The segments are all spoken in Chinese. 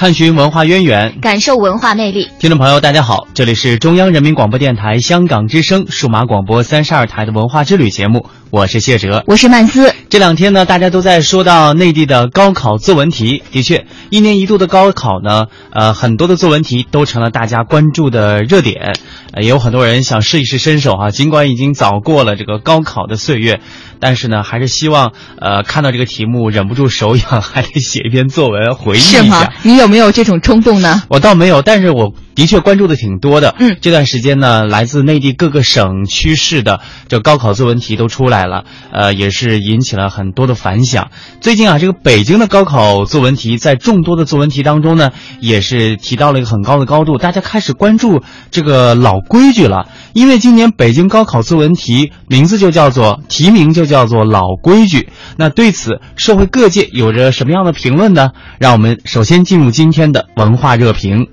探寻文化渊源，感受文化魅力。听众朋友，大家好，这里是中央人民广播电台香港之声数码广播三十二台的文化之旅节目，我是谢哲，我是曼斯。这两天呢，大家都在说到内地的高考作文题，的确，一年一度的高考呢，呃，很多的作文题都成了大家关注的热点，也有很多人想试一试身手啊，尽管已经早过了这个高考的岁月。但是呢，还是希望呃看到这个题目忍不住手痒，还得写一篇作文回忆一下。是吗？你有没有这种冲动呢？我倒没有，但是我。的确关注的挺多的，嗯，这段时间呢，来自内地各个省区市的这高考作文题都出来了，呃，也是引起了很多的反响。最近啊，这个北京的高考作文题在众多的作文题当中呢，也是提到了一个很高的高度，大家开始关注这个老规矩了。因为今年北京高考作文题名字就叫做题名就叫做老规矩。那对此，社会各界有着什么样的评论呢？让我们首先进入今天的文化热评。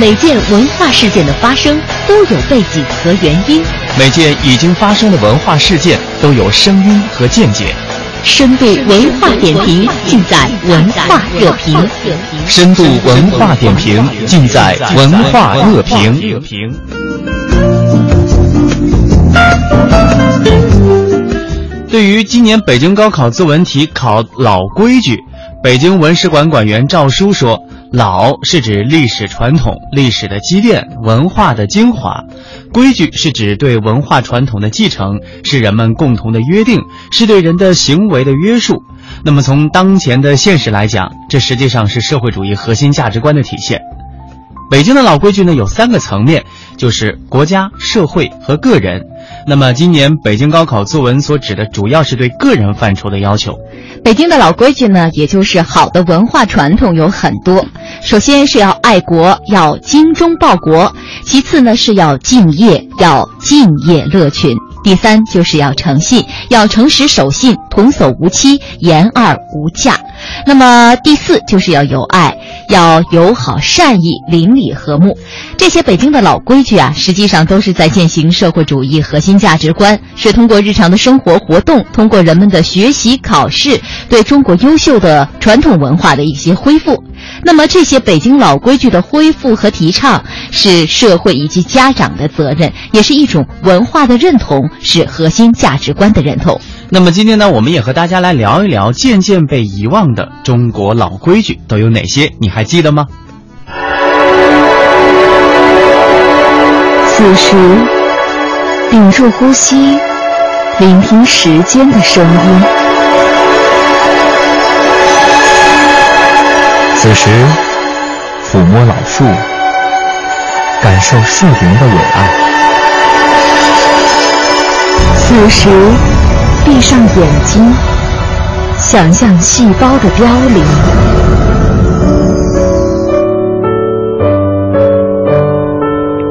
每件文化事件的发生都有背景和原因，每件已经发生的文化事件都有声音和见解。深度文化点评尽在文化热评。深度文化点评尽在文化热评。对于今年北京高考作文题考老规矩，北京文史馆馆员赵书说。老是指历史传统、历史的积淀、文化的精华；规矩是指对文化传统的继承，是人们共同的约定，是对人的行为的约束。那么，从当前的现实来讲，这实际上是社会主义核心价值观的体现。北京的老规矩呢，有三个层面，就是国家、社会和个人。那么，今年北京高考作文所指的，主要是对个人范畴的要求。北京的老规矩呢，也就是好的文化传统有很多。首先是要爱国，要精忠报国；其次呢是要敬业，要敬业乐群；第三就是要诚信，要诚实守信，童叟无欺，言而无价。那么第四就是要有爱，要友好善意，邻里和睦。这些北京的老规矩啊，实际上都是在践行社会主义核心价值观，是通过日常的生活活动，通过人们的学习考试，对中国优秀的传统文化的一些恢复。那么这些北京老规矩的恢复和提倡，是社会以及家长的责任，也是一种文化的认同，是核心价值观的认同。那么今天呢，我们也和大家来聊一聊渐渐被遗忘的中国老规矩都有哪些？你还记得吗？此时，屏住呼吸，聆听时间的声音。此时，抚摸老树，感受树林的伟岸。此时。闭上眼睛，想象细胞的凋零。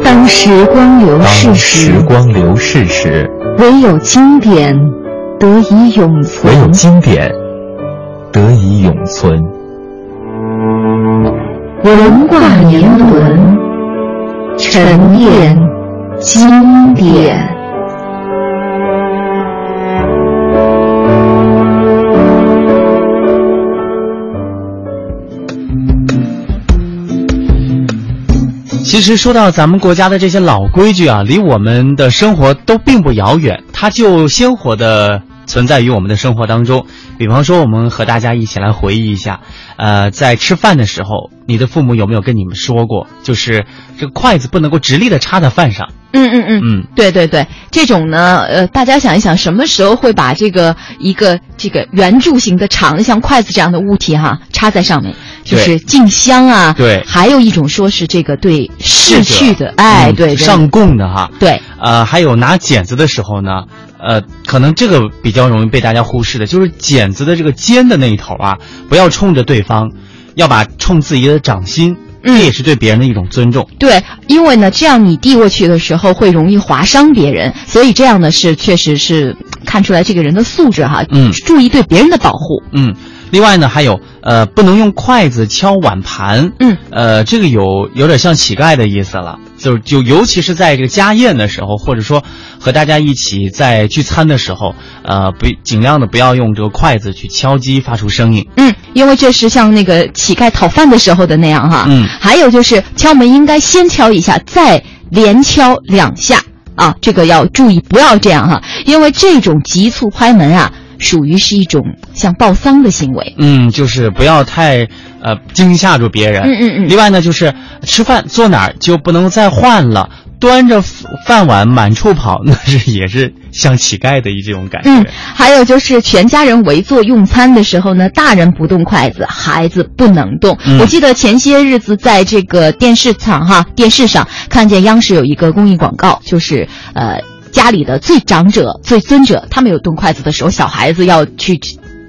当时光流逝时，时光流逝时，唯有经典得以永存。唯有经典得以永存。文化年轮，沉淀经典。其实说到咱们国家的这些老规矩啊，离我们的生活都并不遥远，它就鲜活的存在于我们的生活当中。比方说，我们和大家一起来回忆一下，呃，在吃饭的时候，你的父母有没有跟你们说过，就是这个筷子不能够直立的插在饭上？嗯嗯嗯。嗯，对对对，这种呢，呃，大家想一想，什么时候会把这个一个这个圆柱形的长的像筷子这样的物体哈插在上面，就是敬香啊。对，还有一种说是这个对逝去的，哎，对对，上供的哈。对，呃，还有拿剪子的时候呢，呃，可能这个比较容易被大家忽视的，就是剪子的这个尖的那一头啊，不要冲着对方，要把冲自己的掌心。这也是对别人的一种尊重。对，因为呢，这样你递过去的时候会容易划伤别人，所以这样呢是确实是看出来这个人的素质哈。嗯，注意对别人的保护。嗯，另外呢还有呃，不能用筷子敲碗盘。嗯，呃，这个有有点像乞丐的意思了。就就尤其是在这个家宴的时候，或者说和大家一起在聚餐的时候，呃，不尽量的不要用这个筷子去敲击发出声音。嗯，因为这是像那个乞丐讨饭的时候的那样哈。嗯，还有就是敲门应该先敲一下，再连敲两下啊，这个要注意不要这样哈，因为这种急促拍门啊。属于是一种像报丧的行为，嗯，就是不要太呃惊吓住别人，嗯嗯嗯。另外呢，就是吃饭坐哪儿就不能再换了，端着饭碗满处跑，那是也是像乞丐的一这种感觉。嗯，还有就是全家人围坐用餐的时候呢，大人不动筷子，孩子不能动。我记得前些日子在这个电视场哈电视上看见央视有一个公益广告，就是呃。家里的最长者、最尊者，他们有动筷子的时候，小孩子要去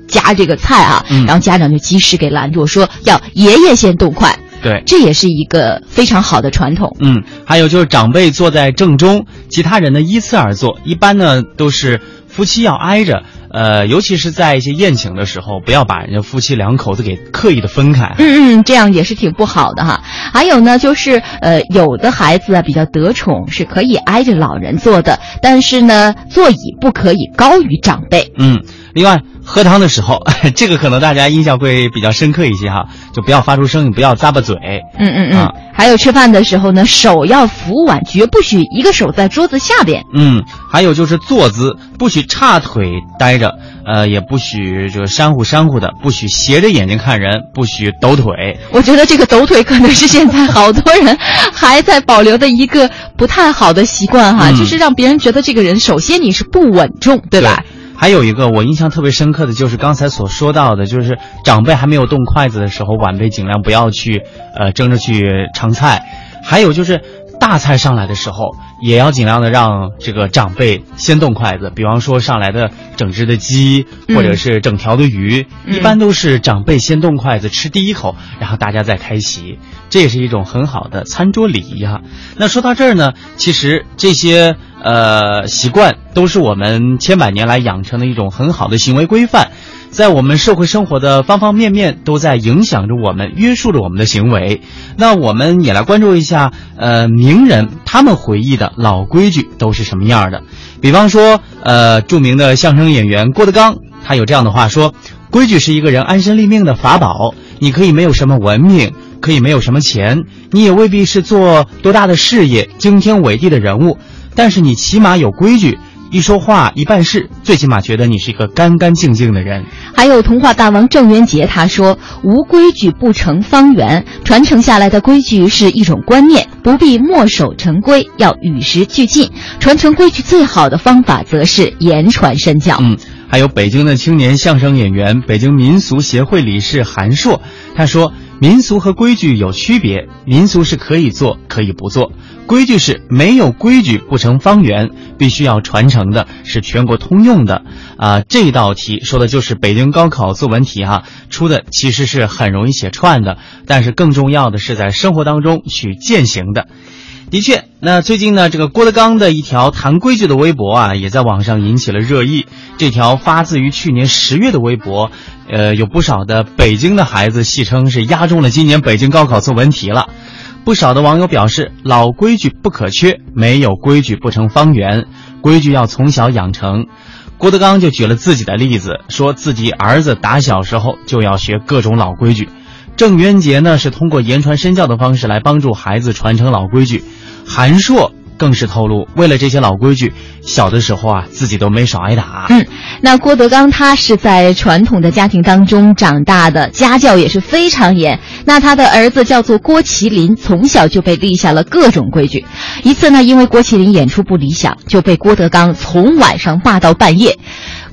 夹这个菜啊，然后家长就及时给拦住，说要爷爷先动筷。对，这也是一个非常好的传统。嗯，还有就是长辈坐在正中，其他人呢依次而坐，一般呢都是夫妻要挨着。呃，尤其是在一些宴请的时候，不要把人家夫妻两口子给刻意的分开。嗯嗯，这样也是挺不好的哈。还有呢，就是呃，有的孩子啊比较得宠，是可以挨着老人坐的，但是呢，座椅不可以高于长辈。嗯，另外喝汤的时候，这个可能大家印象会比较深刻一些哈，就不要发出声音，不要咂巴嘴。嗯嗯嗯。还有吃饭的时候呢，手要扶碗，绝不许一个手在桌子下边。嗯，还有就是坐姿，不许叉腿待着，呃，也不许这个山呼扇呼的，不许斜着眼睛看人，不许抖腿。我觉得这个抖腿可能是现在好多人还在保留的一个不太好的习惯哈，就是让别人觉得这个人首先你是不稳重，对吧？还有一个我印象特别深刻的就是刚才所说到的，就是长辈还没有动筷子的时候，晚辈尽量不要去，呃，争着去尝菜。还有就是大菜上来的时候，也要尽量的让这个长辈先动筷子。比方说上来的整只的鸡，或者是整条的鱼，一般都是长辈先动筷子吃第一口，然后大家再开席，这也是一种很好的餐桌礼仪哈。那说到这儿呢，其实这些。呃，习惯都是我们千百年来养成的一种很好的行为规范，在我们社会生活的方方面面都在影响着我们，约束着我们的行为。那我们也来关注一下，呃，名人他们回忆的老规矩都是什么样的？比方说，呃，著名的相声演员郭德纲，他有这样的话说：“规矩是一个人安身立命的法宝。你可以没有什么文明，可以没有什么钱，你也未必是做多大的事业、惊天伟地的人物。”但是你起码有规矩，一说话一办事，最起码觉得你是一个干干净净的人。还有童话大王郑渊洁他说：“无规矩不成方圆。”传承下来的规矩是一种观念，不必墨守成规，要与时俱进。传承规矩最好的方法，则是言传身教。嗯，还有北京的青年相声演员、北京民俗协会理事韩硕，他说：“民俗和规矩有区别，民俗是可以做，可以不做。”规矩是没有规矩不成方圆，必须要传承的，是全国通用的。啊，这道题说的就是北京高考作文题哈，出的其实是很容易写串的，但是更重要的是在生活当中去践行的。的确，那最近呢，这个郭德纲的一条谈规矩的微博啊，也在网上引起了热议。这条发自于去年十月的微博，呃，有不少的北京的孩子戏称是压中了今年北京高考作文题了。不少的网友表示，老规矩不可缺，没有规矩不成方圆，规矩要从小养成。郭德纲就举了自己的例子，说自己儿子打小时候就要学各种老规矩。郑渊洁呢是通过言传身教的方式来帮助孩子传承老规矩。韩硕更是透露，为了这些老规矩，小的时候啊，自己都没少挨打。嗯，那郭德纲他是在传统的家庭当中长大的，家教也是非常严。那他的儿子叫做郭麒麟，从小就被立下了各种规矩。一次呢，因为郭麒麟演出不理想，就被郭德纲从晚上骂到半夜。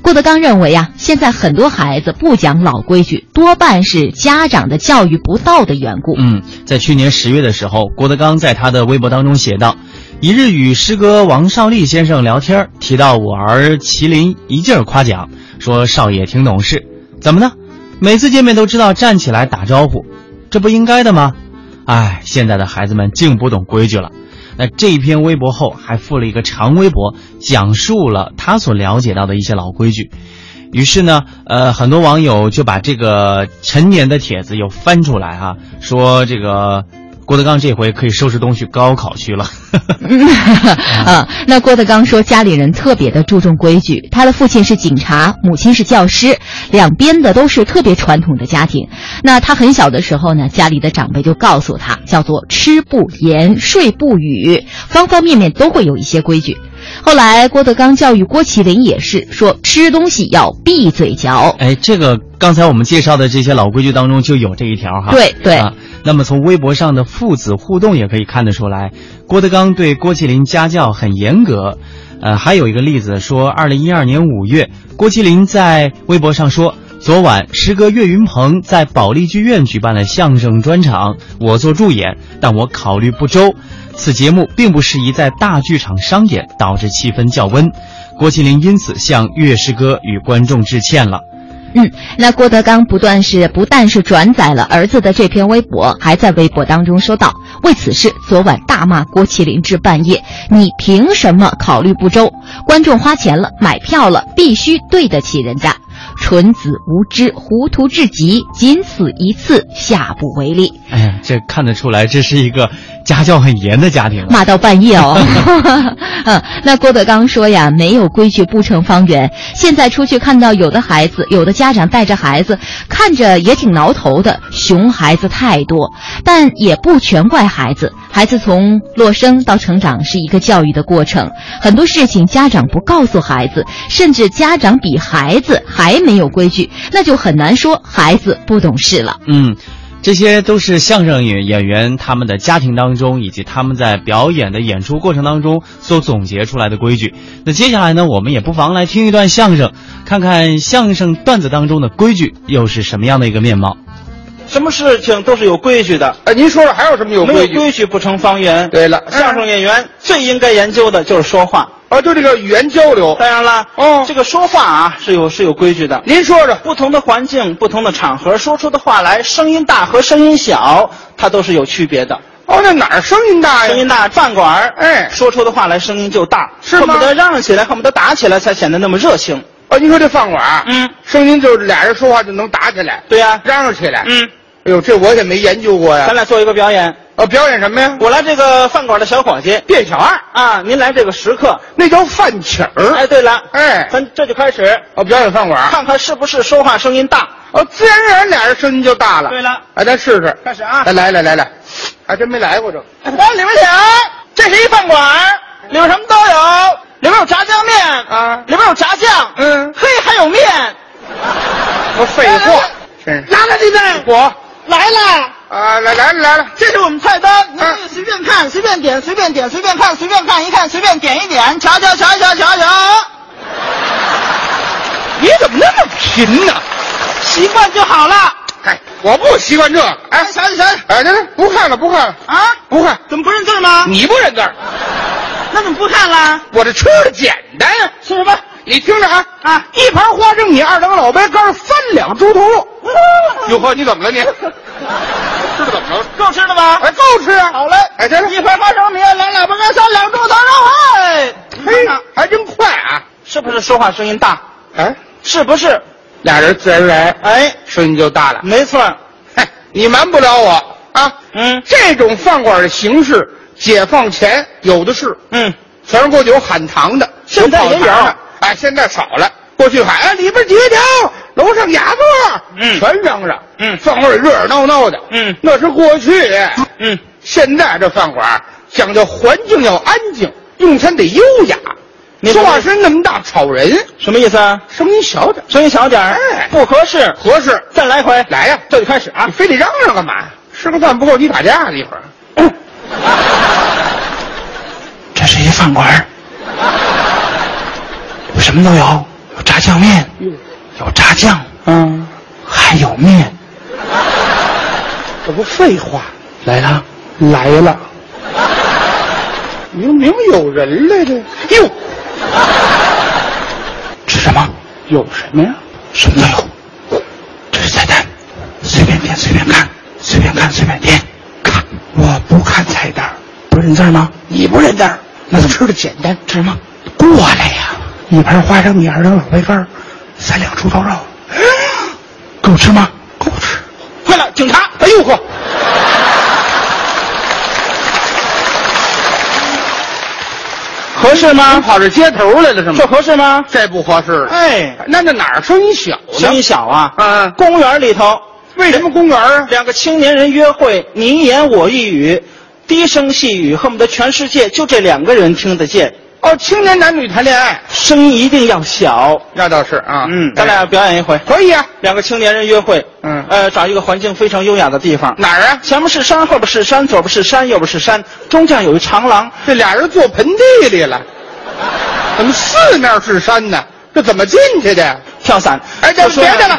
郭德纲认为啊，现在很多孩子不讲老规矩，多半是家长的教育不到的缘故。嗯，在去年十月的时候，郭德纲在他的微博当中写道：“一日与师哥王少利先生聊天，提到我儿麒麟，一劲儿夸奖，说少爷挺懂事。怎么呢？每次见面都知道站起来打招呼，这不应该的吗？哎，现在的孩子们竟不懂规矩了。”那这篇微博后还附了一个长微博，讲述了他所了解到的一些老规矩。于是呢，呃，很多网友就把这个陈年的帖子又翻出来哈，说这个。郭德纲这回可以收拾东西高考去了。啊，那郭德纲说家里人特别的注重规矩，他的父亲是警察，母亲是教师，两边的都是特别传统的家庭。那他很小的时候呢，家里的长辈就告诉他，叫做吃不言，睡不语，方方面面都会有一些规矩。后来郭德纲教育郭麒麟也是说，吃东西要闭嘴嚼。哎，这个刚才我们介绍的这些老规矩当中就有这一条哈。对对。那么从微博上的父子互动也可以看得出来，郭德纲对郭麒麟家教很严格。呃，还有一个例子说，二零一二年五月，郭麒麟在微博上说，昨晚师哥岳云鹏在保利剧院举办了相声专场，我做助演，但我考虑不周，此节目并不适宜在大剧场商演，导致气氛较温。郭麒麟因此向岳师哥与观众致歉了。嗯，那郭德纲不断是不但是转载了儿子的这篇微博，还在微博当中说道：“为此事，昨晚大骂郭麒麟至半夜，你凭什么考虑不周？观众花钱了，买票了，必须对得起人家。纯子无知，糊涂至极，仅此一次，下不为例。”哎呀，这看得出来，这是一个。家教很严的家庭，骂到半夜哦。嗯，那郭德纲说呀，没有规矩不成方圆。现在出去看到有的孩子，有的家长带着孩子，看着也挺挠头的，熊孩子太多。但也不全怪孩子，孩子从落生到成长是一个教育的过程，很多事情家长不告诉孩子，甚至家长比孩子还没有规矩，那就很难说孩子不懂事了。嗯。这些都是相声演演员他们的家庭当中，以及他们在表演的演出过程当中所总结出来的规矩。那接下来呢，我们也不妨来听一段相声，看看相声段子当中的规矩又是什么样的一个面貌。什么事情都是有规矩的。哎，您说说还有什么有规矩？规矩不成方圆。对了，相声演员最应该研究的就是说话。哦，就这个语言交流。当然了，哦，这个说话啊是有是有规矩的。您说说，不同的环境、不同的场合，说出的话来，声音大和声音小，它都是有区别的。哦，那哪儿声音大呀？声音大，饭馆儿，哎，说出的话来声音就大，是吗？恨不得嚷嚷起来，恨不得打起来，才显得那么热情。哦，您说这饭馆儿，嗯，声音就是俩人说话就能打起来。对呀，嚷嚷起来。嗯，哎呦，这我也没研究过呀。咱俩做一个表演。哦，表演什么呀？我来这个饭馆的小伙计，店小二啊，您来这个食客，那叫饭请儿。哎，对了，哎，咱这就开始哦，表演饭馆，看看是不是说话声音大。哦，自然而然俩人声音就大了。对了，哎，咱试试，开始啊！来来来来来，还真没来过这。来，里面请，这是一饭馆，里面什么都有，里面有炸酱面啊，里面有炸酱，嗯，嘿，还有面。我废话，真是。拿来，弟弟，我来了。啊，来来了来了，这是我们菜单，您可以随便看，随便点，随便点，随便看，随便看一看，随便点一点，瞧瞧瞧瞧瞧瞧。你怎么那么贫呢？习惯就好了。哎，我不习惯这。哎，瞧瞧瞧。哎，来来，不看了不看了啊，不看，怎么不认字吗？你不认字，那怎么不看了？我这吃的简单呀。吃什么？你听着啊啊！一盘花生米，二两老白干，三两猪头肉。哟呵，你怎么了你？吃的怎么了？够吃的吧？哎，够吃啊！好嘞，哎，这一盘花生米，两喇叭干，三两猪头肉。哎，嘿，还真快啊！是不是说话声音大？哎，是不是？俩人自然而然，哎，声音就大了。没错。嘿，你瞒不了我啊！嗯，这种饭馆的形式，解放前有的是。嗯，全是过去有喊堂的，现在也有。哎，现在少了。过去喊，哎，里边几条，楼上雅座，嗯，全嚷嚷，嗯，饭馆热热闹闹的，嗯，那是过去，嗯，现在这饭馆讲究环境要安静，用餐得优雅。你说话声那么大，吵人，什么意思啊？声音小点，声音小点儿哎不合适。合适。再来一回，来呀，这就开始啊你！非得嚷嚷干嘛？吃个饭不够你打架呢一会儿。这是一饭馆儿，什么都有，有炸酱面，有炸酱，嗯，还有面。这不废话，来了，来了，明明有人来的，哟，吃什么？有什么呀？什么都有。这是菜单，随便点，随便看，随便看，随便点。看，我不看菜单，不认字吗？你不认字，那就吃的简单。吃什么？过来呀！一盘花生米，二两老白干儿，三两猪头肉，够吃吗？够吃。快了，警察！哎呦呵，合适吗？跑这街头来了是吗？这合适吗？这不合适。哎，那那哪儿声音小呢？声音小啊。啊公园里头，为什么公园啊？两个青年人约会，你一言我一语，低声细语，恨不得全世界就这两个人听得见。哦，青年男女谈恋爱，声音一定要小。那倒是啊。嗯，咱俩表演一回。可以啊。两个青年人约会，嗯呃，找一个环境非常优雅的地方。哪儿啊？前面是山，后边是山，左边是山，右边是山，中间有一长廊。这俩人坐盆地里了，怎么四面是山呢？这怎么进去的呀？跳伞。哎，这别的了，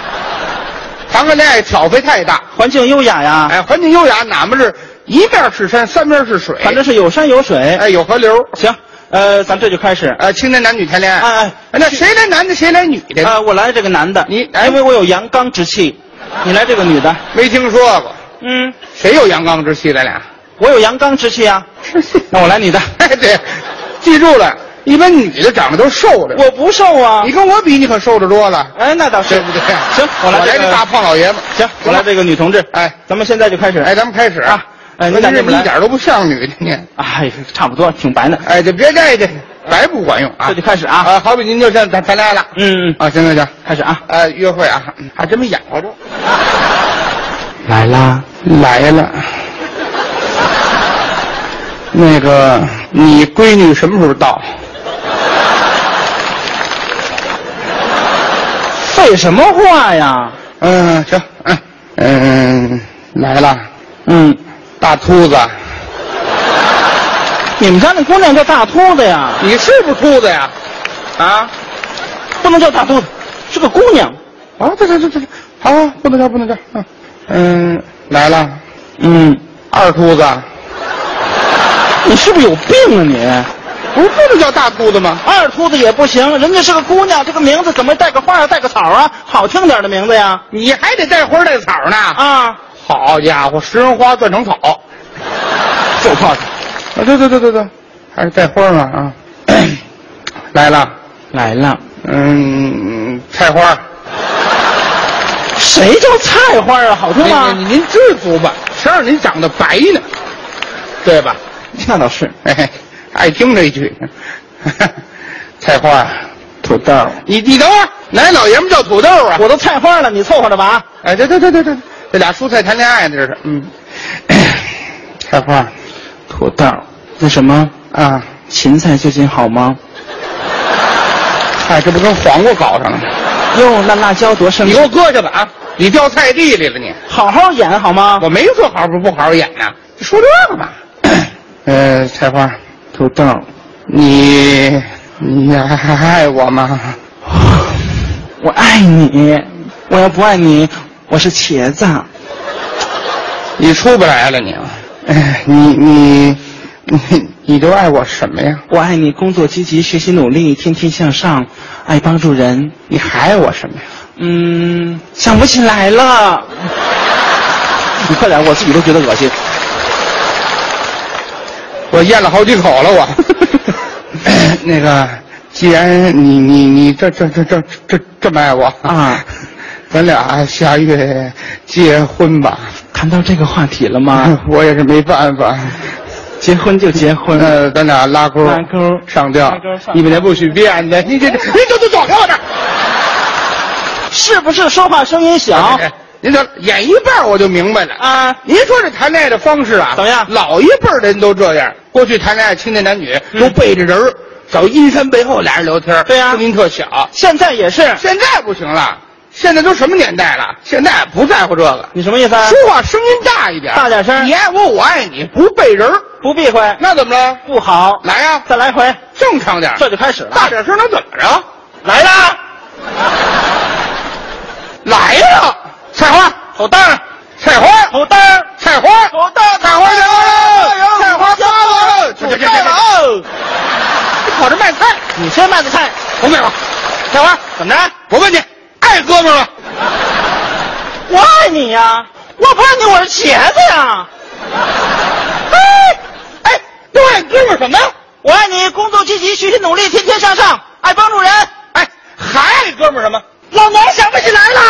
谈个恋爱挑费太大。环境优雅呀，哎，环境优雅，哪么是一面是山，三面是水？反正是有山有水。哎有河流。行，呃，咱这就开始。呃，青年男女谈恋爱。哎哎那谁来男的，谁来女的？啊，我来这个男的，你哎因为我有阳刚之气，你来这个女的。没听说过，嗯，谁有阳刚之气？咱俩。我有阳刚之气啊。那我来你的，哎，对，记住了，一般女的长得都瘦的，我不瘦啊你。跟我比，你可瘦着多了，哎，那倒是对不对？行，我来这我来个大胖老爷子。行，我来这个女同志。哎咱们现在就开始。哎，咱们开始啊哎您您俩这么一点都不像女的呢。哎，差不多，挺白的。哎，就别这这白不管用啊！这就开始啊啊，好比您就像谈谈恋爱了。嗯，啊，行行行，开始啊。呃，约会啊，还真没演过这。来啦，来了。那个，你闺女什么时候到？废什么话呀？嗯，行，嗯嗯，来了，嗯，大秃子，你们家那姑娘叫大秃子呀？你是不是秃子呀？啊？不能叫大秃子，是个姑娘。啊，这这这这，好，好不能叫，不能叫。嗯嗯，来了，嗯，二秃子，你是不是有病啊你？不是不能叫大秃子吗？二秃子也不行，人家是个姑娘，这个名字怎么带个花啊，带个草啊？好听点的名字呀？你还得带花带草呢。啊，好家伙，食人花断成草，就靠他。啊，对对对对对，还是带花嘛啊！来了，来了，嗯，菜花，谁叫菜花啊？好听您吗？您您知足吧，谁让您长得白呢，对吧？那倒是。嘿嘿，爱听这一句。菜花，土豆，你你等会儿，哪老爷们叫土豆啊？我都菜花了，你凑合着吧。哎，对对对对对，这俩蔬菜谈恋爱这是，嗯，菜花土豆，那什么，啊，芹菜最近好吗？哎，这不跟黄瓜搞上了？哟，那辣椒多生你给我搁下吧啊！你掉菜地里了你！好好演好吗？我没说好不不好好演呢，你说这个嘛？呃，菜花，土豆，你你还爱我吗？我爱你，我要不爱你，我是茄子。你出不来了你，哎，你你你 你都爱我什么呀？我爱你工作积极，学习努力，天天向上，爱帮助人。你还爱我什么呀？嗯，想不起来了。你快点，我自己都觉得恶心。我咽了好几口了，我。那个，既然你你你这这这这这这么爱我啊，咱俩下月结婚吧。谈到这个话题了吗？我也是没办法。结婚就结婚。呃，咱俩拉钩，拉钩上吊拉钩上，你们那不许变的，你这这，你走走走，给我这儿。是不是说话声音小？哎您这演一半我就明白了啊您说这谈恋爱的方式啊，怎么样老一辈的人都这样，过去谈恋爱，青年男女都背着人儿，找阴山背后俩人聊天，对呀声音特小。现在也是。现在不行了，现在都什么年代了？现在不在乎这个，你什么意思啊？说话声音大一点，大点声你爱我，我爱你，不背人，不避讳，那怎么了？不好。来呀，再来回，正常点，这就开始了。大点声，能怎么着？来啦！来了！菜花，好蛋儿，菜花，好蛋儿，菜花，好蛋儿，菜花来了，菜花加了，这这这这菜了哦！你跑这卖菜，你先卖的菜，我卖了。菜花，怎么着？我问你，爱哥们儿？我爱你呀！我不爱你，我是茄子呀！哎哎，都爱哥们儿什么呀？我爱你，工作积极，学习努力，天天向上，爱帮助人。哎，还爱哥们儿什么？老娘想不起来了。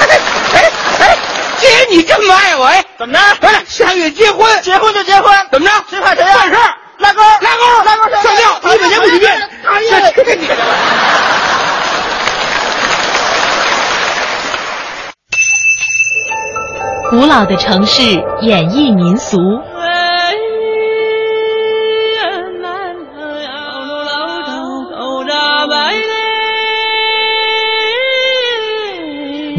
哎哎，既然你这么爱我，哎，怎么着？哎，下月结婚，结婚就结婚，怎么着？谁怕谁呀？办事儿，拉钩，拉钩，拉钩，上吊，一百年不许变。讨厌！这你古老的城市演绎民俗，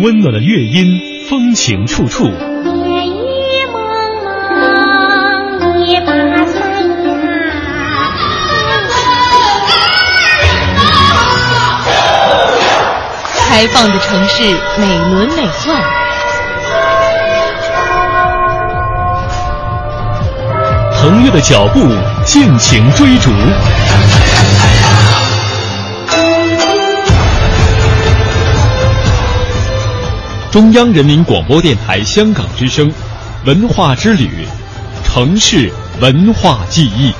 温暖的乐音，风情处处。开放的城市美轮美奂，腾跃的脚步，尽情追逐。中央人民广播电台香港之声，文化之旅，城市文化记忆。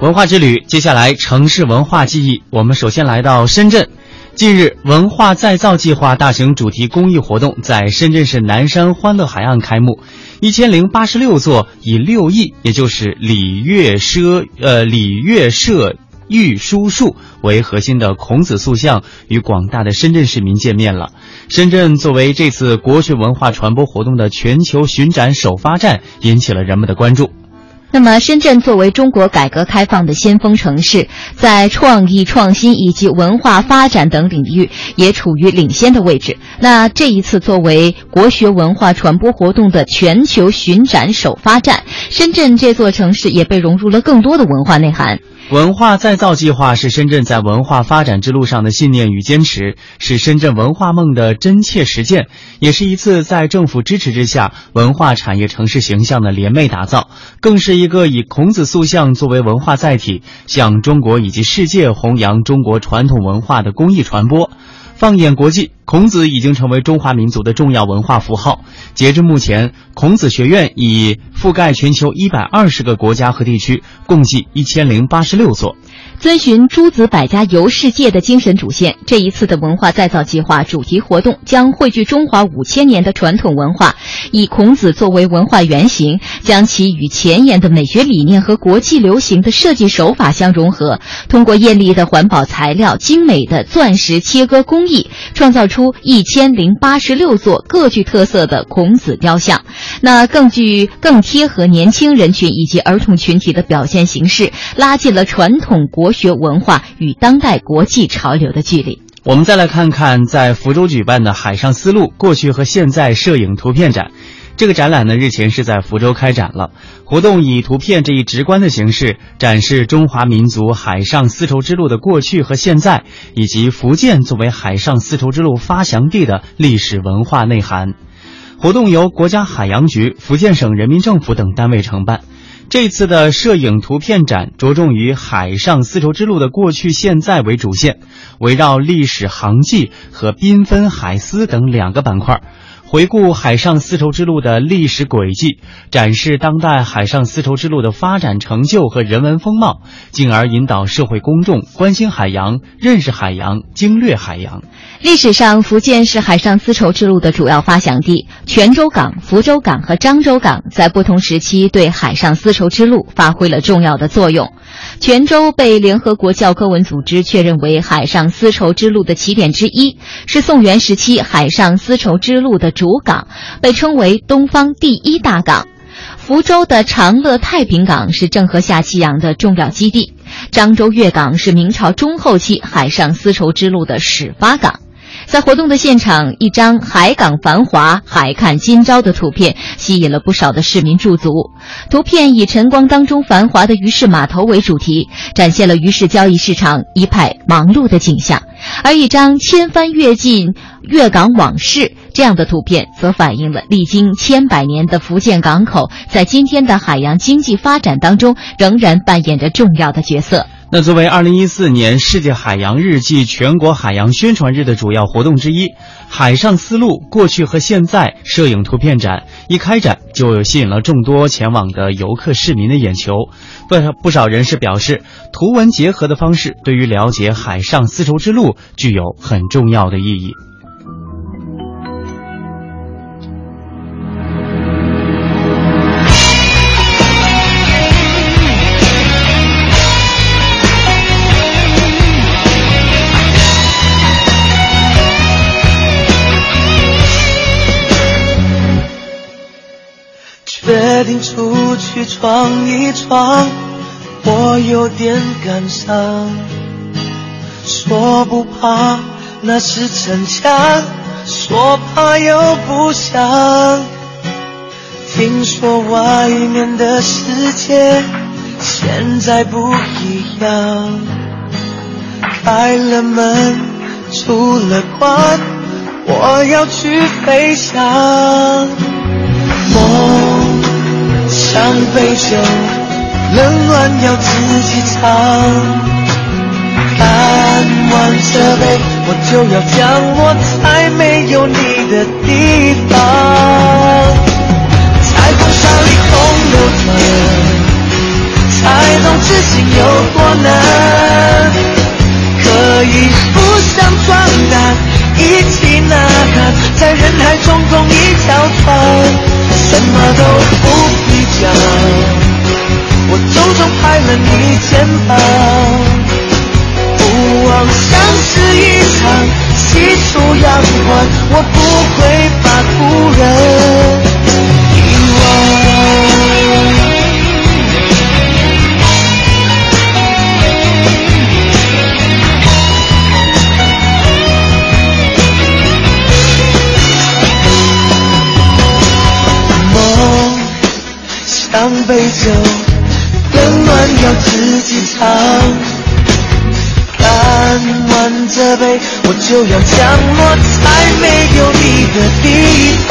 文化之旅，接下来城市文化记忆。我们首先来到深圳。近日，文化再造计划大型主题公益活动在深圳市南山欢乐海岸开幕，一千零八十六座以六艺，也就是礼乐奢呃礼乐射御书数为核心的孔子塑像与广大的深圳市民见面了。深圳作为这次国学文化传播活动的全球巡展首发站，引起了人们的关注。那么，深圳作为中国改革开放的先锋城市，在创意创新以及文化发展等领域也处于领先的位置。那这一次作为国学文化传播活动的全球巡展首发站，深圳这座城市也被融入了更多的文化内涵。文化再造计划是深圳在文化发展之路上的信念与坚持，是深圳文化梦的真切实践，也是一次在政府支持之下文化产业城市形象的联袂打造，更是一个以孔子塑像作为文化载体，向中国以及世界弘扬中国传统文化的公益传播。放眼国际，孔子已经成为中华民族的重要文化符号。截至目前，孔子学院已覆盖全球一百二十个国家和地区，共计一千零八十六所。遵循诸子百家游世界的精神主线，这一次的文化再造计划主题活动将汇聚中华五千年的传统文化，以孔子作为文化原型，将其与前沿的美学理念和国际流行的设计手法相融合，通过艳丽的环保材料、精美的钻石切割工艺，创造出一千零八十六座各具特色的孔子雕像。那更具更贴合年轻人群以及儿童群体的表现形式，拉近了传统国学文化与当代国际潮流的距离。我们再来看看在福州举办的“海上丝路：过去和现在摄影图片展”。这个展览呢，日前是在福州开展了。活动以图片这一直观的形式，展示中华民族海上丝绸之路的过去和现在，以及福建作为海上丝绸之路发祥地的历史文化内涵。活动由国家海洋局、福建省人民政府等单位承办。这次的摄影图片展着重于海上丝绸之路的过去、现在为主线，围绕历史航迹和缤纷海丝等两个板块。回顾海上丝绸之路的历史轨迹，展示当代海上丝绸之路的发展成就和人文风貌，进而引导社会公众关心海洋、认识海洋、经略海洋。历史上，福建是海上丝绸之路的主要发祥地，泉州港、福州港和漳州港在不同时期对海上丝绸之路发挥了重要的作用。泉州被联合国教科文组织确认为海上丝绸之路的起点之一，是宋元时期海上丝绸之路的主港，被称为东方第一大港。福州的长乐太平港是郑和下西洋的重要基地，漳州粤港是明朝中后期海上丝绸之路的始发港。在活动的现场，一张“海港繁华，海看今朝”的图片吸引了不少的市民驻足。图片以晨光当中繁华的鱼市码头为主题，展现了鱼市交易市场一派忙碌的景象；而一张“千帆阅尽粤港往事”这样的图片，则反映了历经千百年的福建港口在今天的海洋经济发展当中仍然扮演着重要的角色。那作为二零一四年世界海洋日暨全国海洋宣传日的主要活动之一，海上丝路过去和现在摄影图片展一开展就吸引了众多前往的游客市民的眼球。不少不少人士表示，图文结合的方式对于了解海上丝绸之路具有很重要的意义。决定出去闯一闯，我有点感伤。说不怕那是逞强，说怕又不想。听说外面的世界现在不一样，开了门，出了关，我要去飞翔。梦。像杯酒，冷暖要自己尝。干完这杯，我就要降落在没有你的地方。在风沙里空流转，才懂知心有多难。可以互相装胆，一起呐喊，在人海中共一条船。什么都不我重重拍了你肩膀。不枉相识一场，喜出阳关，我不会把故人杯酒，冷暖要自己尝。干完这杯，我就要降落在没有你的地方。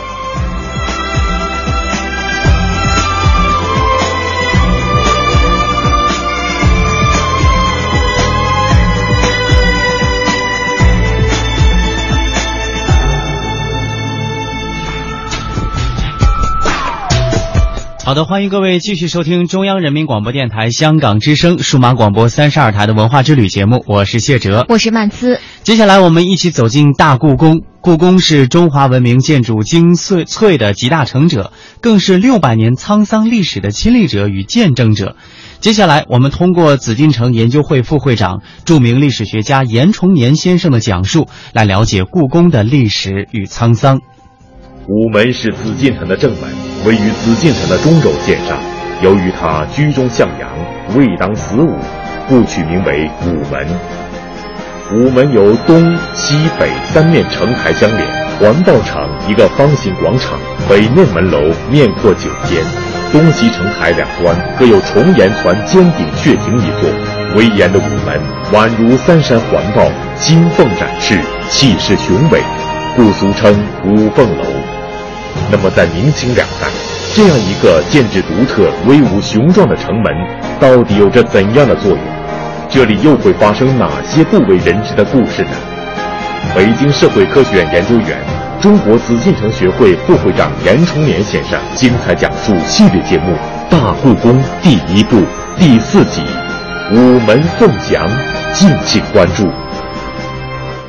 好的，欢迎各位继续收听中央人民广播电台香港之声数码广播三十二台的文化之旅节目，我是谢哲，我是曼斯。接下来我们一起走进大故宫。故宫是中华文明建筑精粹的集大成者，更是六百年沧桑历史的亲历者与见证者。接下来，我们通过紫禁城研究会副会长、著名历史学家严崇年先生的讲述，来了解故宫的历史与沧桑。午门是紫禁城的正门，位于紫禁城的中轴线上。由于它居中向阳，未当死午，故取名为午门。午门由东西北三面城台相连，环抱成一个方形广场。北面门楼面阔九间，东西城台两端各有重檐攒尖顶阙亭一座。威严的午门宛如三山环抱，金凤展翅，气势雄伟，故俗称五凤楼。那么，在明清两代，这样一个建制独特、威武雄壮的城门，到底有着怎样的作用？这里又会发生哪些不为人知的故事呢？北京社会科学院研究员、中国紫禁城学会副会长严崇年先生精彩讲述系列节目《大故宫》第一部第四集《午门凤翔》，敬请关注。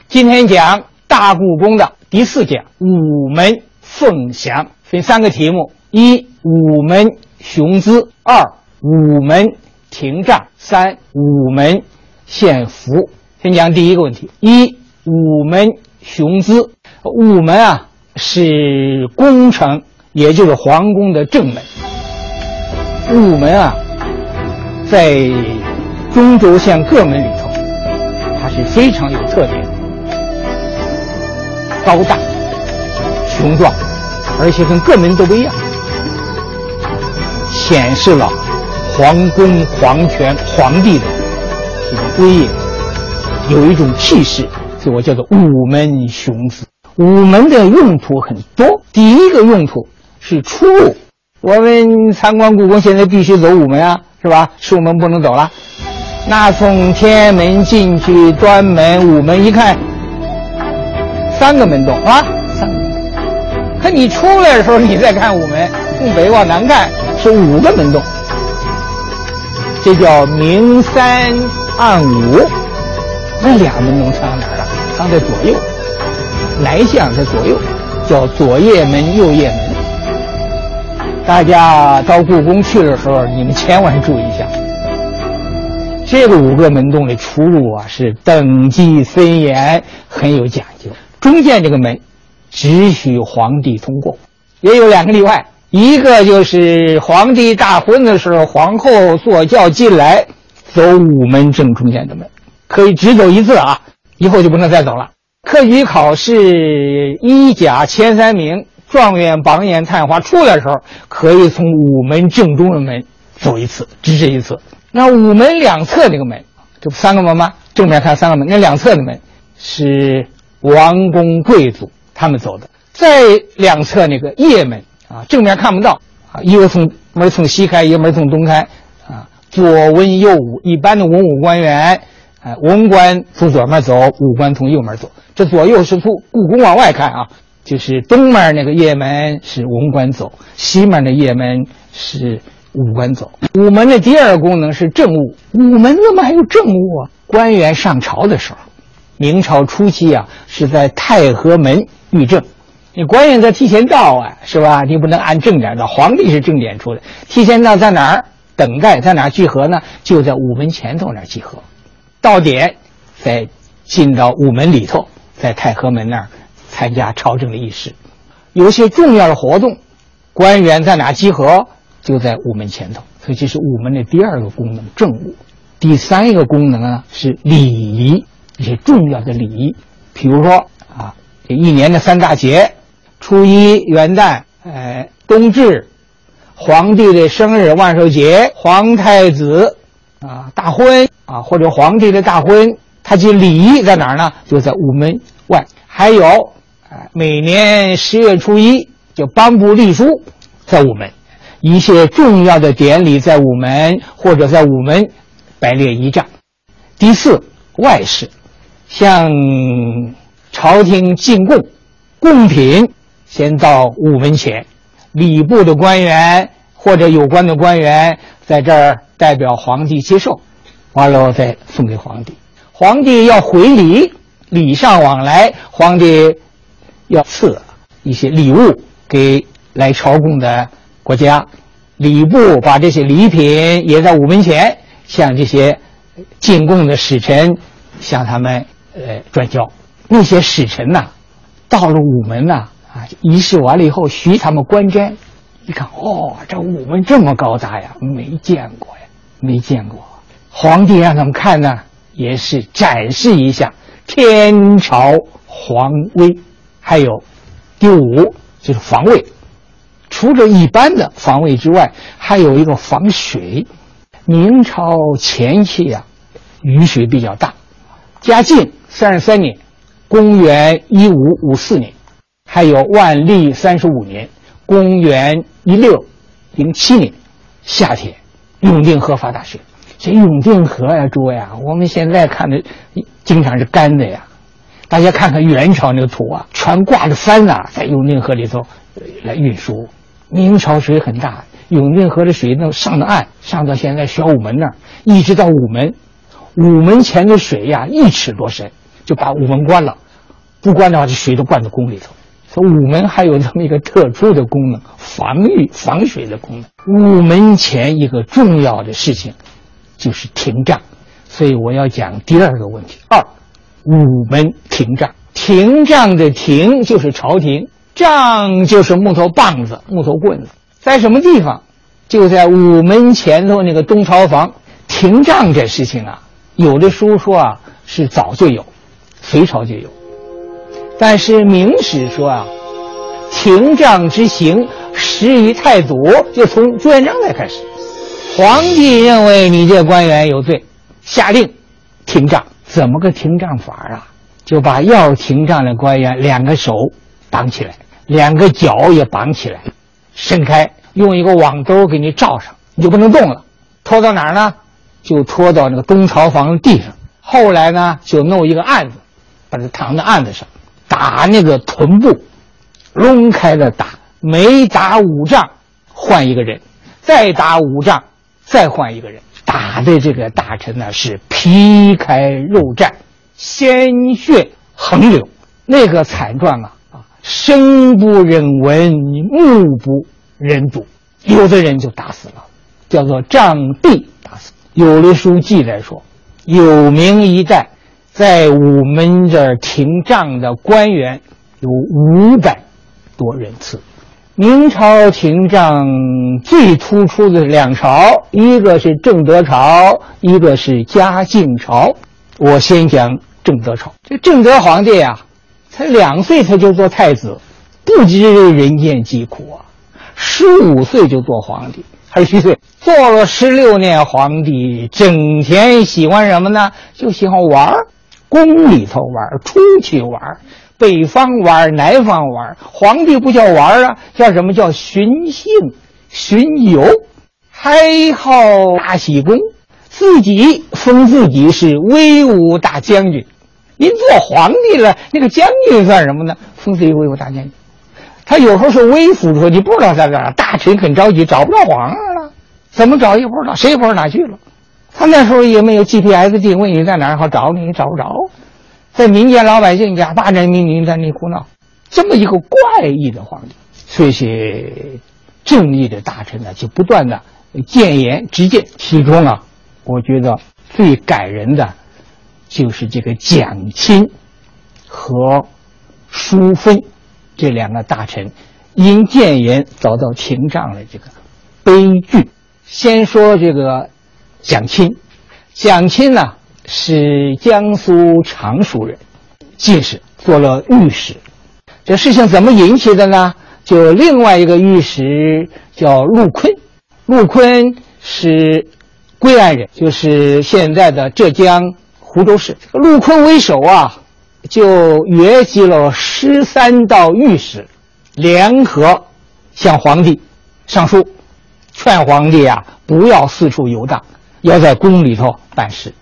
今天讲大故宫的第四讲《午门》。凤翔分三个题目：一、午门雄姿；二、午门亭帐；三、午门献福。先讲第一个问题：一、午门雄姿。午门啊，是宫城，也就是皇宫的正门。午门啊，在中轴线各门里头，它是非常有特点的，高大。雄壮，而且跟各门都不一样，显示了皇宫、皇权、皇帝的这种威严，有一种气势，所以我叫做午门雄姿。午门的用途很多，第一个用途是出入。我们参观故宫，现在必须走午门啊，是吧？午门不能走了。那从天安门进去，端门、午门一看，三个门洞啊。三可你出来的时候，你再看午门，从北往南看是五个门洞，这叫明三暗五。那俩门洞藏哪儿了？藏在左右。南向在左右，叫左掖门、右掖门。大家到故宫去的时候，你们千万注意一下，这个五个门洞的出入啊是等级森严，很有讲究。中间这个门，只许皇帝通过，也有两个例外。一个就是皇帝大婚的时候，皇后坐轿进来，走午门正中间的门，可以只走一次啊，以后就不能再走了。科举考试一甲前三名，状元、榜眼、探花出来的时候，可以从午门正中的门走一次，只这一次。那午门两侧这个门，这不三个门吗？正面看三个门，那两侧的门是王公贵族他们走的，在两侧那个掖门。啊，正面看不到啊，一个从门从西开，一个门从东开，啊，左文右武，一般的文武官员，哎，文官从左面走，武官从右面走。这左右是从故宫往外看啊，就是东面那个掖门是文官走，西面的掖门是武官走。午门的第二个功能是政务，午门怎么还有政务啊？官员上朝的时候，明朝初期啊，是在太和门遇政。你官员在提前到啊，是吧？你不能按正点到。皇帝是正点出来，提前到在哪儿等待，在哪儿集合呢？就在午门前头那儿集合，到点再进到午门里头，在太和门那儿参加朝政的仪式。有些重要的活动，官员在哪儿集合？就在午门前头。所以这是午门的第二个功能，政务。第三一个功能呢是礼仪，一些重要的礼仪，比如说啊，这一年的三大节。初一元旦，哎，冬至，皇帝的生日万寿节，皇太子啊大婚啊，或者皇帝的大婚，他这礼仪在哪儿呢？就在午门外。还有，啊，每年十月初一就颁布历书，在午门，一些重要的典礼在午门或者在午门摆列仪仗。第四，外事，向朝廷进贡贡品。先到午门前，礼部的官员或者有关的官员在这儿代表皇帝接受，完了再送给皇帝。皇帝要回礼，礼尚往来，皇帝要赐一些礼物给来朝贡的国家。礼部把这些礼品也在午门前向这些进贡的使臣向他们呃转交。那些使臣呐，到了午门呐。啊，仪式完了以后，徐他们观瞻，一看，哦，这午门这么高大呀，没见过呀，没见过。皇帝让他们看呢，也是展示一下天朝皇威。还有，第五就是防卫，除了一般的防卫之外，还有一个防水。明朝前期呀，雨水比较大。嘉靖三十三年，公元一五五四年。还有万历三十五年，公元一六零七年夏天，永定河发大水。这永定河呀，诸位啊，我们现在看的经常是干的呀。大家看看元朝那个图啊，船挂着帆啊，在永定河里头来运输。明朝水很大，永定河的水能上到岸，上到现在小午门那儿，一直到午门。午门前的水呀，一尺多深，就把午门关了。不关的话，这水都灌到宫里头。说午门还有这么一个特殊的功能，防御防水的功能。午门前一个重要的事情，就是停帐，所以我要讲第二个问题。二，午门停帐，停帐的停就是朝廷，帐就是木头棒子、木头棍子，在什么地方？就在午门前头那个东朝房。停帐这事情啊，有的书说啊是早就有，隋朝就有。但是明史说啊，廷杖之刑始于太祖，就从朱元璋来开始。皇帝认为你这官员有罪，下令廷杖。怎么个廷杖法啊？就把要廷杖的官员两个手绑起来，两个脚也绑起来，伸开，用一个网兜给你罩上，你就不能动了。拖到哪儿呢？就拖到那个东朝房的地上。后来呢，就弄一个案子，把它躺在案子上。打那个臀部，抡开了打，每打五丈换一个人，再打五丈再换一个人。打的这个大臣呢是皮开肉绽，鲜血横流。那个惨状啊啊，生不忍闻，目不忍睹，有的人就打死了，叫做杖毙打死。有的书记载说，有名一代在午门这儿停杖的官员有五百多人次。明朝廷杖最突出的两朝，一个是正德朝，一个是嘉靖朝。我先讲正德朝。这正德皇帝啊，才两岁他就做太子，不知人间疾苦啊。十五岁就做皇帝，还是虚岁，做了十六年皇帝，整天喜欢什么呢？就喜欢玩儿，宫里头玩，出去玩。北方玩，南方玩，皇帝不叫玩啊，叫什么叫巡幸、巡游，还好大喜功，自己封自己是威武大将军。您做皇帝了，那个将军算什么呢？封自己威武大将军。他有时候是微服出你，不知道在哪儿，大臣很着急，找不着皇上了，怎么找也不知道，谁也不知道哪去了。他那时候也没有 GPS 定位，你在哪儿好找你，也找不着。在民间老百姓家，八人民民在那胡闹，这么一个怪异的皇帝，这些正义的大臣呢，就不断的谏言直谏。其中啊，我觉得最感人的，就是这个蒋钦和淑芬这两个大臣因谏言遭到廷杖的这个悲剧。先说这个蒋钦，蒋钦呢。是江苏常熟人，进士，做了御史。这事情怎么引起的呢？就另外一个御史叫陆坤，陆坤是归安人，就是现在的浙江湖州市。陆坤为首啊，就约集了十三道御史，联合向皇帝上书，劝皇帝啊不要四处游荡，要在宫里头办事。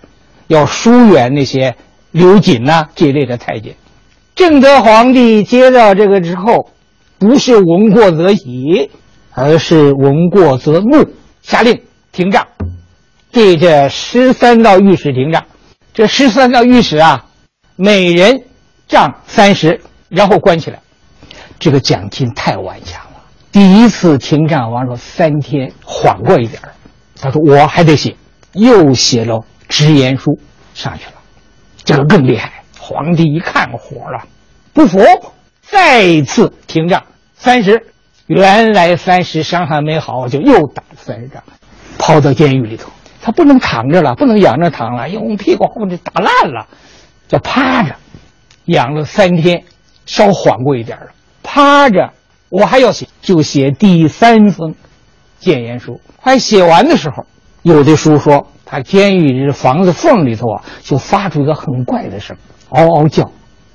要疏远那些刘瑾呐这一类的太监。正德皇帝接到这个之后，不是闻过则喜，而是闻过则怒，下令停杖，对这十三道御史停杖。这十三道御史啊，每人杖三十，然后关起来。这个蒋钦太顽强了，第一次停杖完了三天，缓过一点他说我还得写，又写了。直言书上去了，这个更厉害。皇帝一看火了，不服，再次停战三十。原来三十伤还没好，就又打三十仗，抛到监狱里头。他不能躺着了，不能仰着躺了，用屁股后面打烂了，就趴着，养了三天，稍缓过一点了。趴着，我还要写，就写第三封谏言书。快写完的时候，有的书说。他监狱这房子缝里头啊，就发出一个很怪的声，嗷嗷叫。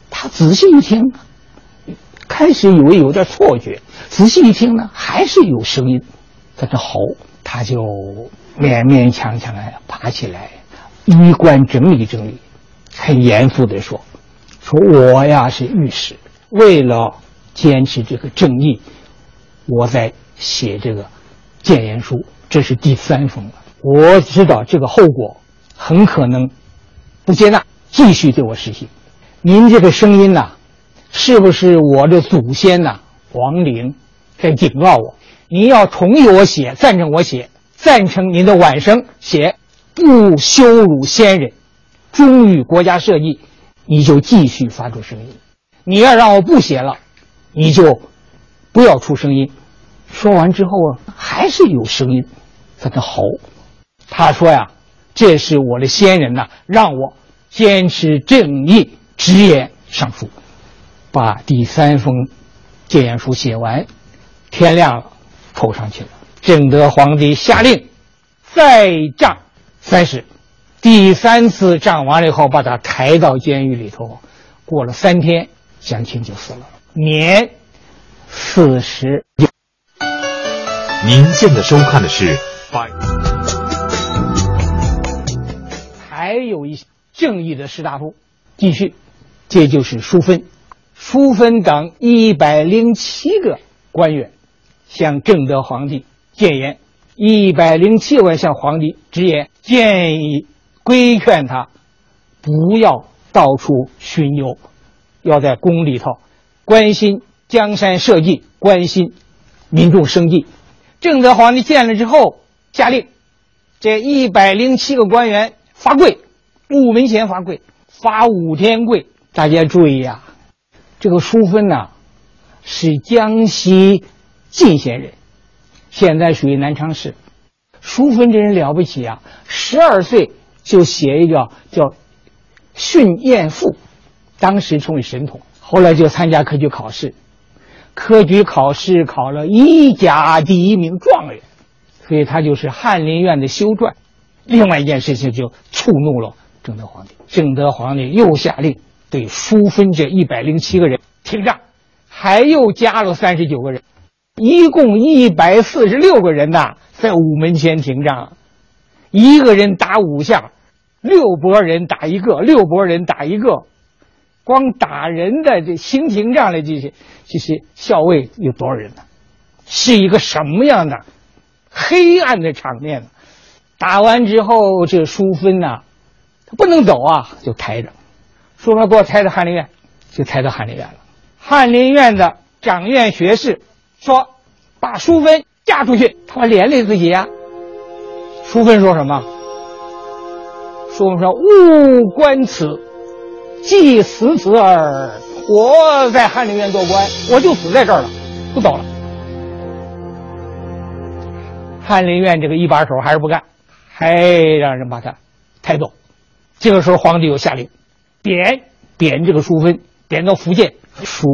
他仔细一听，开始以为有点错觉，仔细一听呢，还是有声音在这吼。他就勉勉强强的爬起来，衣冠整理整理，很严肃的说：“说我呀是御史，为了坚持这个正义，我在写这个谏言书，这是第三封了。”我知道这个后果，很可能不接纳，继续对我实行。您这个声音呐，是不是我的祖先呐？亡灵在警告我。您要同意我写，赞成我写，赞成您的晚生写，不羞辱先人，忠于国家社稷，你就继续发出声音。你要让我不写了，你就不要出声音。说完之后啊，还是有声音在那吼。他说呀：“这是我的先人呐，让我坚持正义，直言上书，把第三封谏言书写完。天亮了，扣上去了。正德皇帝下令再杖三十。第三次杖完了以后，把他抬到监狱里头。过了三天，蒋钦就死了，年四十。您现在收看的是百。”还有一些正义的士大夫，继续，这就是淑芬，淑芬等一百零七个官员向正德皇帝谏言，一百零七位向皇帝直言，建议规劝他不要到处巡游，要在宫里头关心江山社稷，关心民众生计。正德皇帝见了之后，下令这一百零七个官员罚跪，午门前罚跪，罚五天跪。大家注意啊、这个淑芬呐、是江西进贤人，现在属于南昌市。淑芬这人了不起啊，十二岁就写一个叫《训晏赋》，当时成为神童。后来就参加科举考试，科举考试考了一甲第一名状元，所以他就是翰林院的修撰。另外一件事情就触怒了正德皇帝，正德皇帝又下令对淑芬这一百零七个人停战，还又加了三十九个人，一共一百四十六个人呐，在午门前停战，一个人打五下，六拨人打一个，六拨人打一个，光打人的这行停杖的这些这些校尉有多少人呢？是一个什么样的黑暗的场面呢？打完之后，这淑芬呐、她不能走啊，就抬着，说他给我抬到翰林院，就抬到翰林院了。翰林院的掌院学士说：“把淑芬嫁出去。”他说连累自己呀、淑芬说什么？淑芬说：“勿观此，既死此耳。我在翰林院做官，我就死在这儿了，不走了。”翰林院这个一把手还是不干，还让人把他抬走。这个时候，皇帝又下令贬贬这个淑芬，贬到福建。淑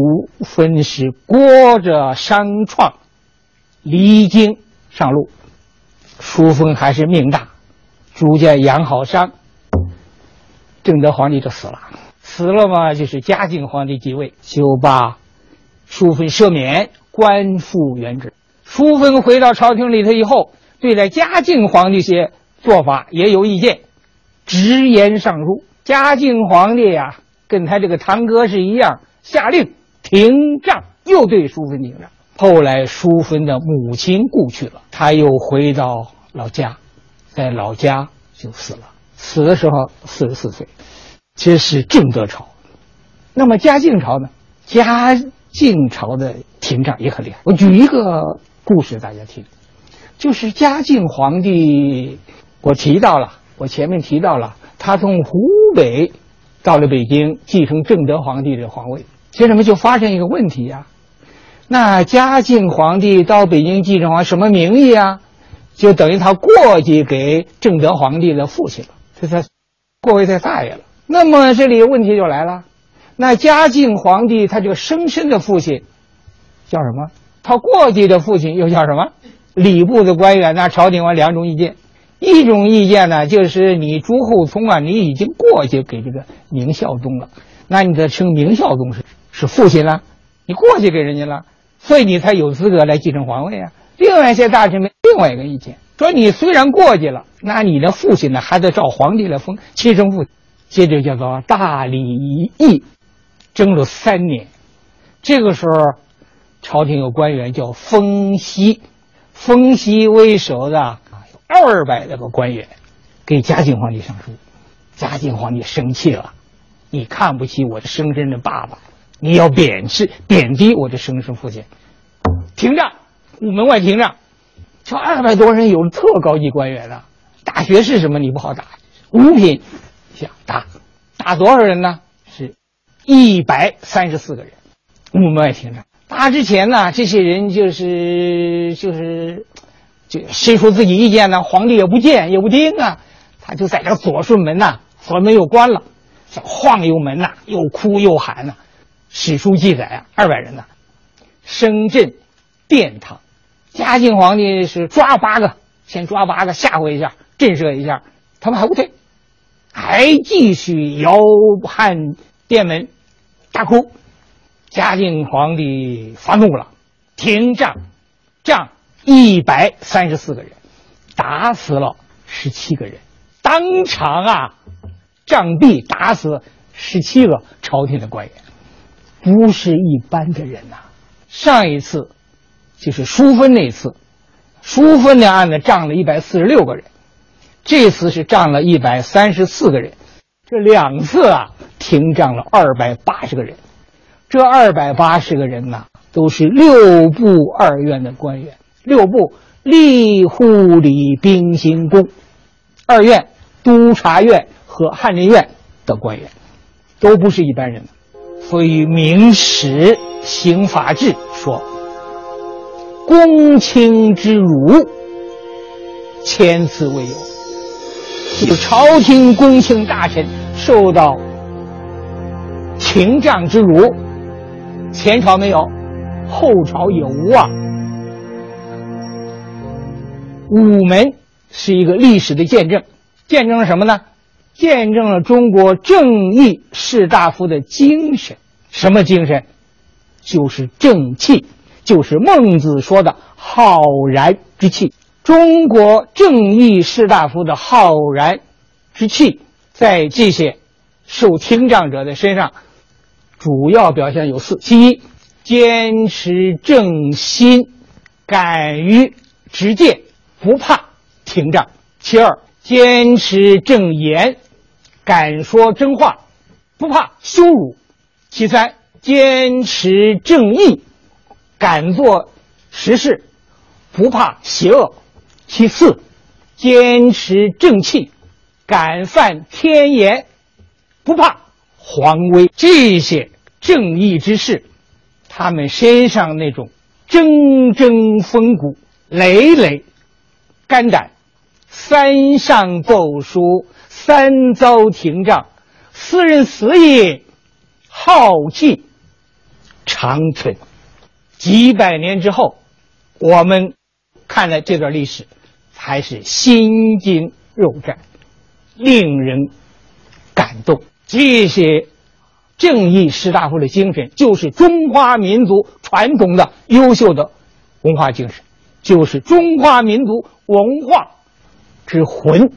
芬是裹着伤创离京上路，淑芬还是命大，逐渐养好伤，正德皇帝就死了。死了嘛，就是嘉靖皇帝继位，就把淑芬赦免，官复原职。淑芬回到朝廷里头以后，对待嘉靖皇帝些做法也有意见，直言上书。嘉靖皇帝呀、跟他这个堂哥是一样，下令停杖，又对淑芬停杖。后来淑芬的母亲故去了，他又回到老家，在老家就死了。死的时候四十四岁，这是正德朝。那么嘉靖朝呢？嘉靖朝的停杖也很厉害。我举一个故事大家听，就是嘉靖皇帝，我提到了，我前面提到了，他从湖北到了北京，继承正德皇帝的皇位。接着么就发生一个问题呀、那嘉靖皇帝到北京继承皇什么名义啊？就等于他过继给正德皇帝的父亲了，这他过位他大爷了。那么这里问题就来了，那嘉靖皇帝他就生身的父亲叫什么？他过继的父亲又叫什么？礼部的官员那？朝廷有两种意见，一种意见呢，就是你朱厚熜啊，你已经过去给这个明孝宗了，那你得称明孝宗是是父亲了，你过去给人家了，所以你才有资格来继承皇位啊。另外一些大臣们另外一个意见说，你虽然过去了，那你的父亲呢还得照皇帝来封亲生父亲。这就叫做大礼议，争了三年。这个时候，朝廷有官员叫封西，封西为首的二百多个官员，给嘉靖皇帝上书。嘉靖皇帝生气了，你看不起我的生身的爸爸，你要贬斥贬低我的生身父亲，停战，午门外停杖。这二百多人有特高级官员啊，大学士什么你不好打，五品想打，打多少人呢？是一百三十四个人，午门外停战。打之前呢，这些人就是就是就谁说自己意见呢？皇帝也不见也不听啊，他就在这左顺门呐、左门又关了，晃悠门呐、又哭又喊呐、史书记载啊，二百人呐、声震殿堂。嘉靖皇帝是抓八个，先抓八个，吓唬一下，震慑一下，他们还不退，还继续摇撼殿门，大哭。嘉靖皇帝发怒了，停杖，杖一百三十四个人，打死了十七个人，当场啊，杖毙打死十七个朝廷的官员，不是一般的人呐、上一次就是淑芬那次，淑芬的案子杖了一百四十六个人，这次是杖了一百三十四个人，这两次啊停杖了二百八十个人。这二百八十个人呐，都是六部二院的官员，六部吏、户、礼、兵、刑、工，二院督察院和翰林院的官员，都不是一般人。所以《明史刑法志》说：“公卿之辱，千次未有。”就朝廷公卿大臣受到廷杖之辱，前朝没有，后朝也无啊。午门是一个历史的见证，见证了什么呢？见证了中国正义士大夫的精神。什么精神？就是正气，就是孟子说的浩然之气。中国正义士大夫的浩然之气，在这些受听障者的身上，主要表现有四：其一，坚持正心，敢于直谏，不怕听障；其二，坚持正言，敢说真话，不怕羞辱；其三，坚持正义，敢做实事，不怕邪恶。其四，坚持正气，敢犯天言，不怕皇威。这些正义之士，他们身上那种铮铮风骨、累累肝胆，三上奏书，三遭廷杖，四人死也，浩气长存。几百年之后，我们看了这段历史。还是心惊肉战，令人感动。这些正义士大夫的精神，就是中华民族传统的优秀的文化精神，就是中华民族文化之魂。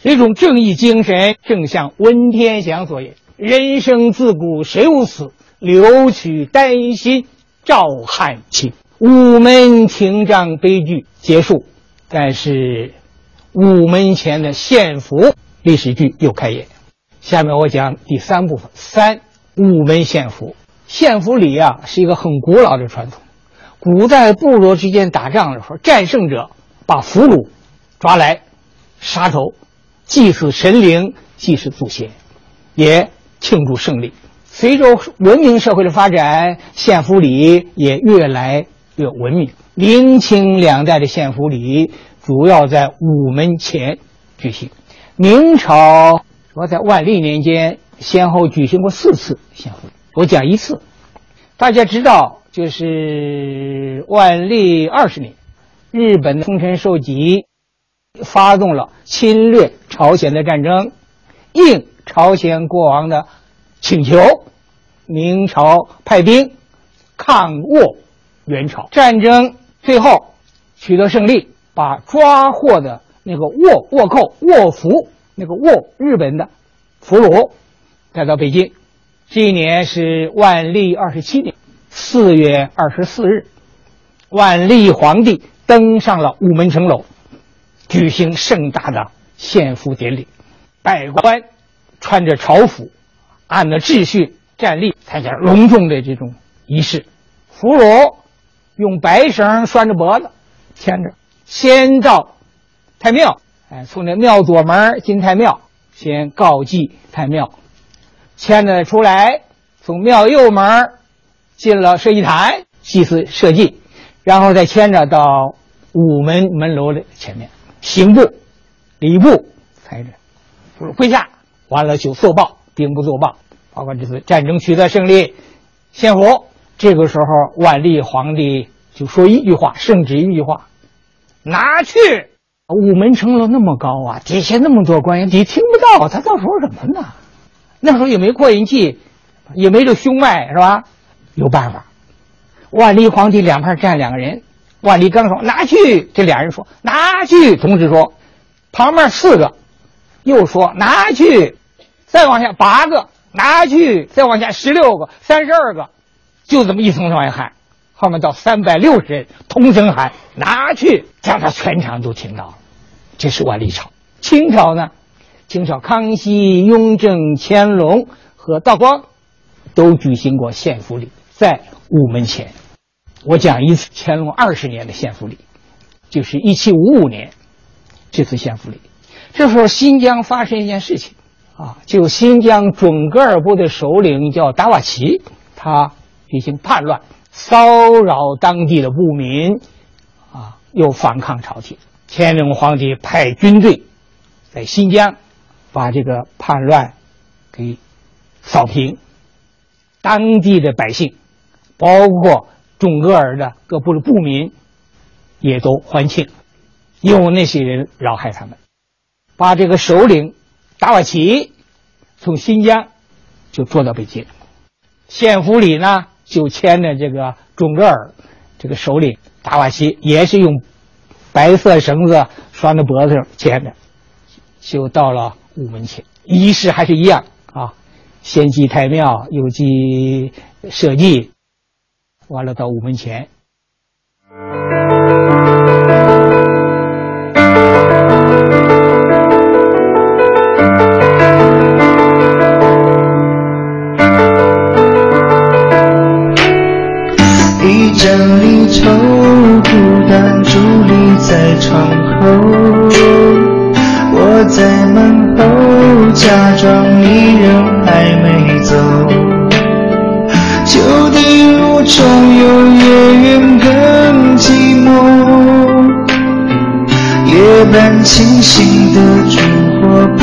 这种正义精神，正像温天祥所言：“人生自古谁无死，留取丹心照汗青。”午门廷杖悲剧结束。但是，午门前的献俘历史剧又开演。下面我讲第三部分：三午门献俘。献俘礼啊，是一个很古老的传统。古代部落之间打仗的时候，战胜者把俘虏抓来杀头，祭祀神灵，祭祀祖先，也庆祝胜利。随着文明社会的发展，献俘礼也越来越文明。明清两代的献俘礼主要在午门前举行。明朝说在万历年间先后举行过四次献俘礼，我讲一次。大家知道，就是万历二十年，日本的丰臣秀吉发动了侵略朝鲜的战争，应朝鲜国王的请求，明朝派兵抗倭援朝，战争。最后取得胜利，把抓获的那个倭倭寇倭俘那个倭日本的俘虏带到北京。这一年是万历二十七年四月二十四日，万历皇帝登上了午门城楼，举行盛大的献俘典礼。百官穿着朝服，按照秩序站立，参加隆重的这种仪式。俘虏。用白绳拴着脖子，牵着，先到太庙，哎，从那庙左门进太庙，先告祭太庙，牵着出来，从庙右门进了社稷台，祭祀社稷，然后再牵着到午门门楼的前面，刑部、礼部抬着，跪下，完了就奏报，兵部奏报，包括这次战争取得胜利，献俘。这个时候，万历皇帝就说一句话，圣旨一句话，拿去。午门城楼那么高啊，底下那么多官员，你听不到他到说什么呢？那时候也没扩音器，也没这胸麦，是吧？有办法。万历皇帝两旁站两个人，万历刚说拿去，这俩人说拿去，同时说，旁边四个又说拿去，再往下八个拿去，再往下十六个，三十二个。就这么一层层往下喊，后面到三百六十人同声喊拿去，叫他全场都听到了。这是万历朝。清朝呢，清朝康熙、雍正、乾隆和道光都举行过献俘礼，在午门前。我讲一次乾隆二十年的献俘礼，就是一七五五年这次献俘礼。这时候新疆发生一件事情，啊，就新疆准噶尔部的首领叫达瓦齐，他进行叛乱，骚扰当地的牧民，啊，又反抗朝廷。乾隆皇帝派军队在新疆把这个叛乱给扫平，当地的百姓，包括。准噶尔的各部的部民也都欢庆，因为那些人扰害他们，把这个首领达瓦齐从新疆就捉到北京，献俘礼呢就牵着这个准噶尔这个首领达瓦齐，也是用白色绳子拴在脖子上牵着，就到了午门前，仪式还是一样啊，先祭太庙，又祭社稷。完了，到午门前。一盏离愁，孤单伫立在窗口。我在门后，假装你人还没走。终有，夜云更寂寞。夜半清醒的烛火，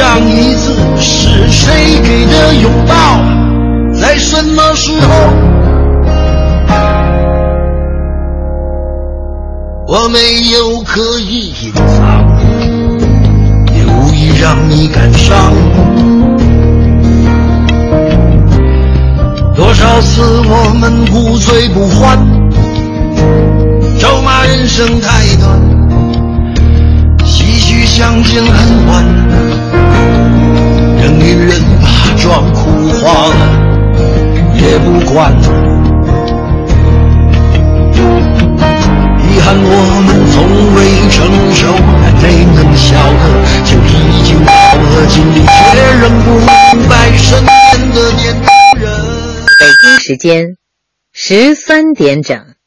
上一次是谁给的拥抱，在什么时候？我没有刻意隐藏，也无意让你感伤。多少次我们不醉不欢，咒骂人生太短。唏嘘相见恨晚，人与人把妆哭花了也不管。遗憾我们从未成熟，还没能晓得，就已经到了尽力，却仍不明白身边的年轻人。北京时间十三点整。